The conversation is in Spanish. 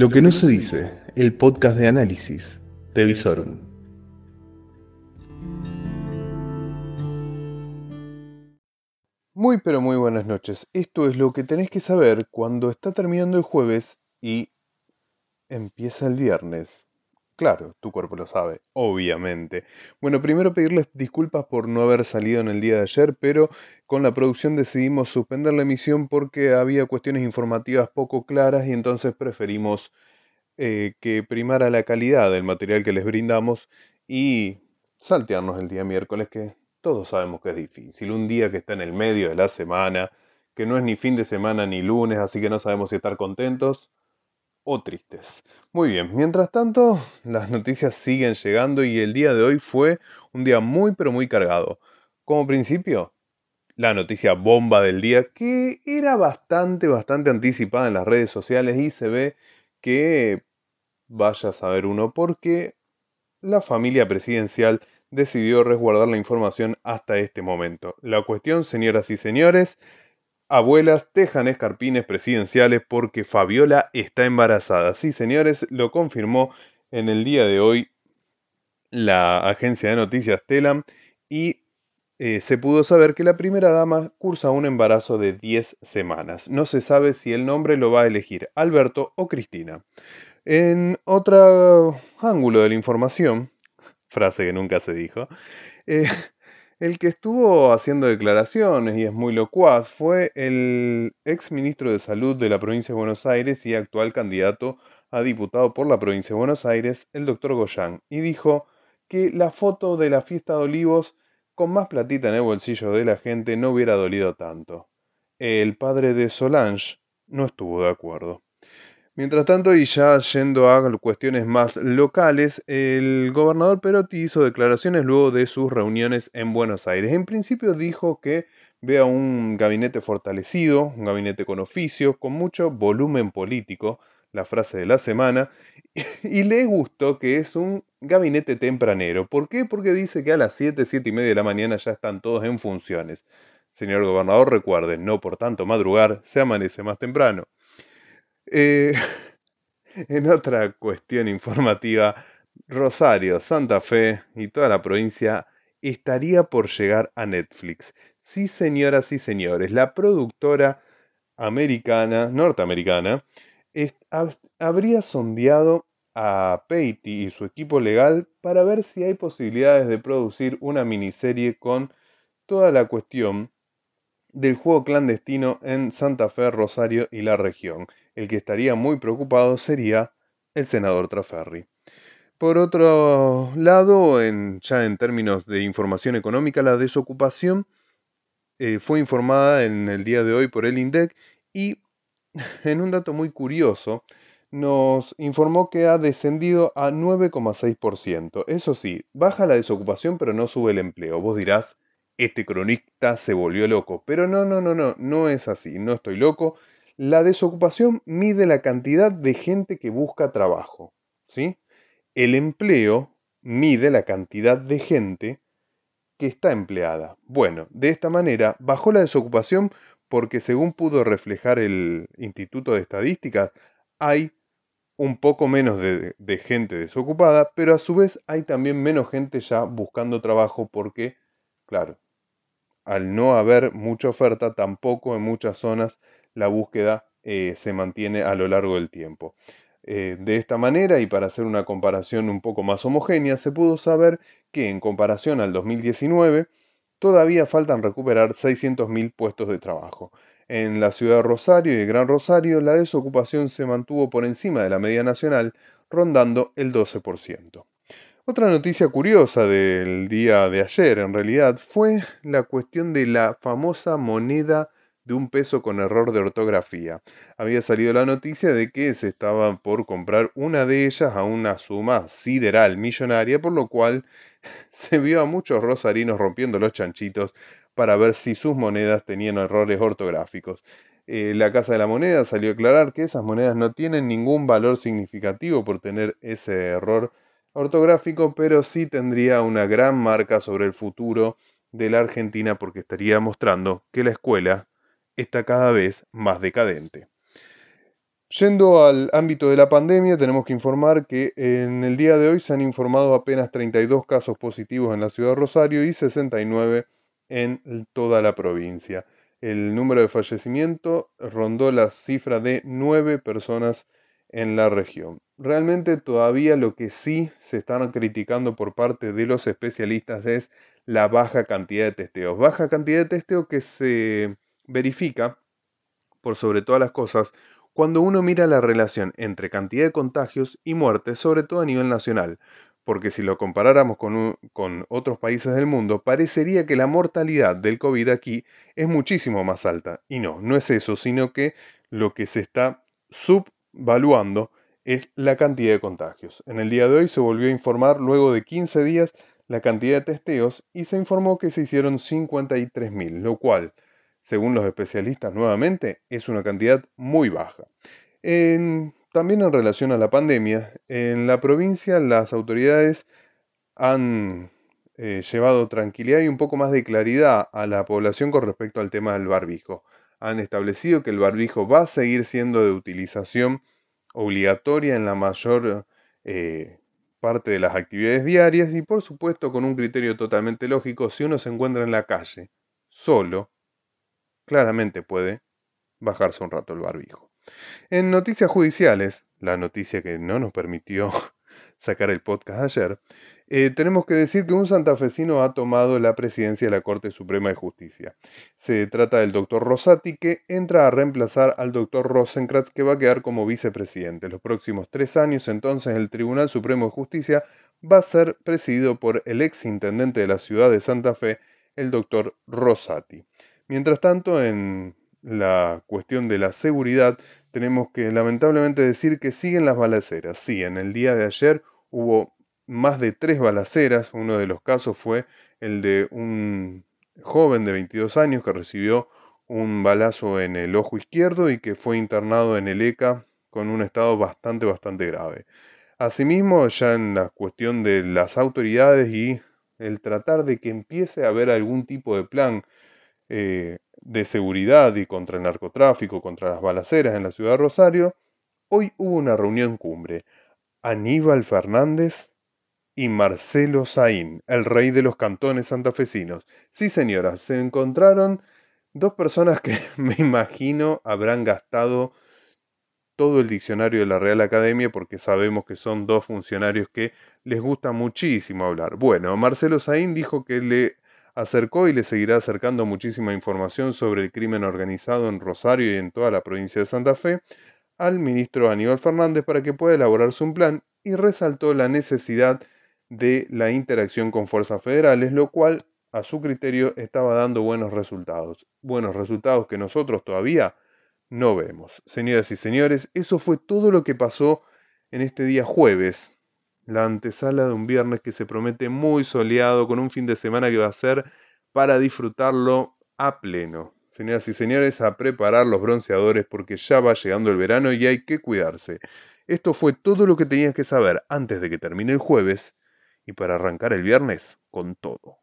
Lo que no se dice, el podcast de análisis de. Muy pero muy buenas noches. Esto es lo que tenés que saber cuando está terminando el jueves y empieza el viernes. Claro, tu cuerpo lo sabe, obviamente. Bueno, primero pedirles disculpas por no haber salido en el día de ayer, pero con la producción decidimos suspender la emisión porque había cuestiones informativas poco claras y entonces preferimos eh, que primara la calidad del material que les brindamos y saltearnos el día miércoles, que todos sabemos que es difícil. Un día que está en el medio de la semana, que no es ni fin de semana ni lunes, así que no sabemos si estar contentos o tristes. Muy bien, mientras tanto, las noticias siguen llegando y el día de hoy fue un día muy pero muy cargado. Como principio, la noticia bomba del día, que era bastante, bastante anticipada en las redes sociales y se ve que vaya a saber uno por qué la familia presidencial decidió resguardar la información hasta este momento. La cuestión, señoras y señores, Abuelas tejan escarpines presidenciales porque Fabiola está embarazada. Sí, señores, lo confirmó en el día de hoy la agencia de noticias Telam y eh, se pudo saber que la primera dama cursa un embarazo de 10 semanas. No se sabe si el nombre lo va a elegir Alberto o Cristina. En otro ángulo de la información, frase que nunca se dijo, eh, el que estuvo haciendo declaraciones y es muy locuaz fue el ex ministro de Salud de la provincia de Buenos Aires y actual candidato a diputado por la provincia de Buenos Aires, el doctor Goyán, y dijo que la foto de la fiesta de olivos con más platita en el bolsillo de la gente no hubiera dolido tanto. El padre de Solange no estuvo de acuerdo. Mientras tanto, y ya yendo a cuestiones más locales, el gobernador Perotti hizo declaraciones luego de sus reuniones en Buenos Aires. En principio dijo que vea un gabinete fortalecido, un gabinete con oficio, con mucho volumen político, la frase de la semana, y le gustó que es un gabinete tempranero. ¿Por qué? Porque dice que a las 7, 7 y media de la mañana ya están todos en funciones. Señor gobernador, recuerde, no por tanto madrugar, se amanece más temprano. Eh, en otra cuestión informativa, Rosario, Santa Fe y toda la provincia estaría por llegar a Netflix. Sí, señoras y señores, la productora americana, norteamericana, habría sondeado a Peiti y su equipo legal para ver si hay posibilidades de producir una miniserie con toda la cuestión del juego clandestino en Santa Fe, Rosario y la región. El que estaría muy preocupado sería el senador Traferri. Por otro lado, ya en términos de información económica, la desocupación eh, fue informada en el día de hoy por el INDEC y en un dato muy curioso nos informó que ha descendido a 9,6%. Eso sí, baja la desocupación pero no sube el empleo. Vos dirás, este cronista se volvió loco. Pero no, no, no, no, no es así. No estoy loco. La desocupación mide la cantidad de gente que busca trabajo. ¿sí? El empleo mide la cantidad de gente que está empleada. Bueno, de esta manera bajó la desocupación porque según pudo reflejar el Instituto de Estadísticas, hay un poco menos de, de, gente desocupada, pero a su vez hay también menos gente ya buscando trabajo porque, claro, al no haber mucha oferta, tampoco en muchas zonas la búsqueda eh, se mantiene a lo largo del tiempo. Eh, de esta manera, y para hacer una comparación un poco más homogénea, se pudo saber que en comparación al 2019, todavía faltan recuperar 600.000 puestos de trabajo. En la ciudad de Rosario y el Gran Rosario, la desocupación se mantuvo por encima de la media nacional, rondando el 12%. Otra noticia curiosa del día de ayer, en realidad, fue la cuestión de la famosa moneda de un peso con error de ortografía. Había salido la noticia de que se estaba por comprar una de ellas a una suma sideral millonaria, por lo cual se vio a muchos rosarinos rompiendo los chanchitos para ver si sus monedas tenían errores ortográficos. Eh, la Casa de la Moneda salió a aclarar que esas monedas no tienen ningún valor significativo por tener ese error ortográfico, pero sí tendría una gran marca sobre el futuro de la Argentina porque estaría mostrando que la escuela está cada vez más decadente. Yendo al ámbito de la pandemia, tenemos que informar que en el día de hoy se han informado apenas 32 casos positivos en la ciudad de Rosario y 69 en toda la provincia. El número de fallecimientos rondó la cifra de 9 personas en la región. Realmente todavía lo que sí se están criticando por parte de los especialistas es la baja cantidad de testeos. Baja cantidad de testeos que se verifica, por sobre todas las cosas, cuando uno mira la relación entre cantidad de contagios y muertes, sobre todo a nivel nacional. Porque si lo comparáramos con, con, otros países del mundo, parecería que la mortalidad del COVID aquí es muchísimo más alta. Y no, no es eso, sino que lo que se está subvaluando es la cantidad de contagios. En el día de hoy se volvió a informar luego de 15 días la cantidad de testeos y se informó que se hicieron 53.000, lo cual según los especialistas nuevamente, es una cantidad muy baja. también en relación a la pandemia, en la provincia las autoridades han eh, llevado tranquilidad y un poco más de claridad a la población con respecto al tema del barbijo. Han establecido que el barbijo va a seguir siendo de utilización obligatoria en la mayor eh, parte de las actividades diarias y por supuesto con un criterio totalmente lógico, si uno se encuentra en la calle solo, claramente puede bajarse un rato el barbijo. En noticias judiciales, la noticia que no nos permitió sacar el podcast ayer, eh, tenemos que decir que un santafesino ha tomado la presidencia de la Corte Suprema de Justicia. Se trata del doctor Rosati que entra a reemplazar al doctor Rosenkratz que va a quedar como vicepresidente. Los próximos tres años entonces el Tribunal Supremo de Justicia va a ser presidido por el ex intendente de la ciudad de Santa Fe, el doctor Rosati. Mientras tanto, en la cuestión de la seguridad, tenemos que lamentablemente decir que siguen las balaceras. Sí, en el día de ayer hubo más de tres balaceras. Uno de los casos fue el de un joven de 22 años que recibió un balazo en el ojo izquierdo y que fue internado en el ECA con un estado bastante, bastante grave. Asimismo, ya en la cuestión de las autoridades y el tratar de que empiece a haber algún tipo de plan eh, de seguridad y contra el narcotráfico, contra las balaceras en la ciudad de Rosario, hoy hubo una reunión cumbre. Aníbal Fernández y Marcelo Saín, el rey de los cantones santafesinos. Sí, señora, se encontraron dos personas que me imagino habrán gastado todo el diccionario de la Real Academia porque sabemos que son dos funcionarios que les gusta muchísimo hablar. Bueno, Marcelo Saín dijo que le acercó y le seguirá acercando muchísima información sobre el crimen organizado en Rosario y en toda la provincia de Santa Fe al ministro Aníbal Fernández para que pueda elaborarse un plan y resaltó la necesidad de la interacción con fuerzas federales, lo cual a su criterio estaba dando buenos resultados, buenos resultados que nosotros todavía no vemos. Señoras y señores, eso fue todo lo que pasó en este día jueves la antesala de un viernes que se promete muy soleado, con un fin de semana que va a ser para disfrutarlo a pleno. Señoras y señores, a preparar los bronceadores porque ya va llegando el verano y hay que cuidarse. Esto fue todo lo que tenías que saber antes de que termine el jueves y para arrancar el viernes con todo.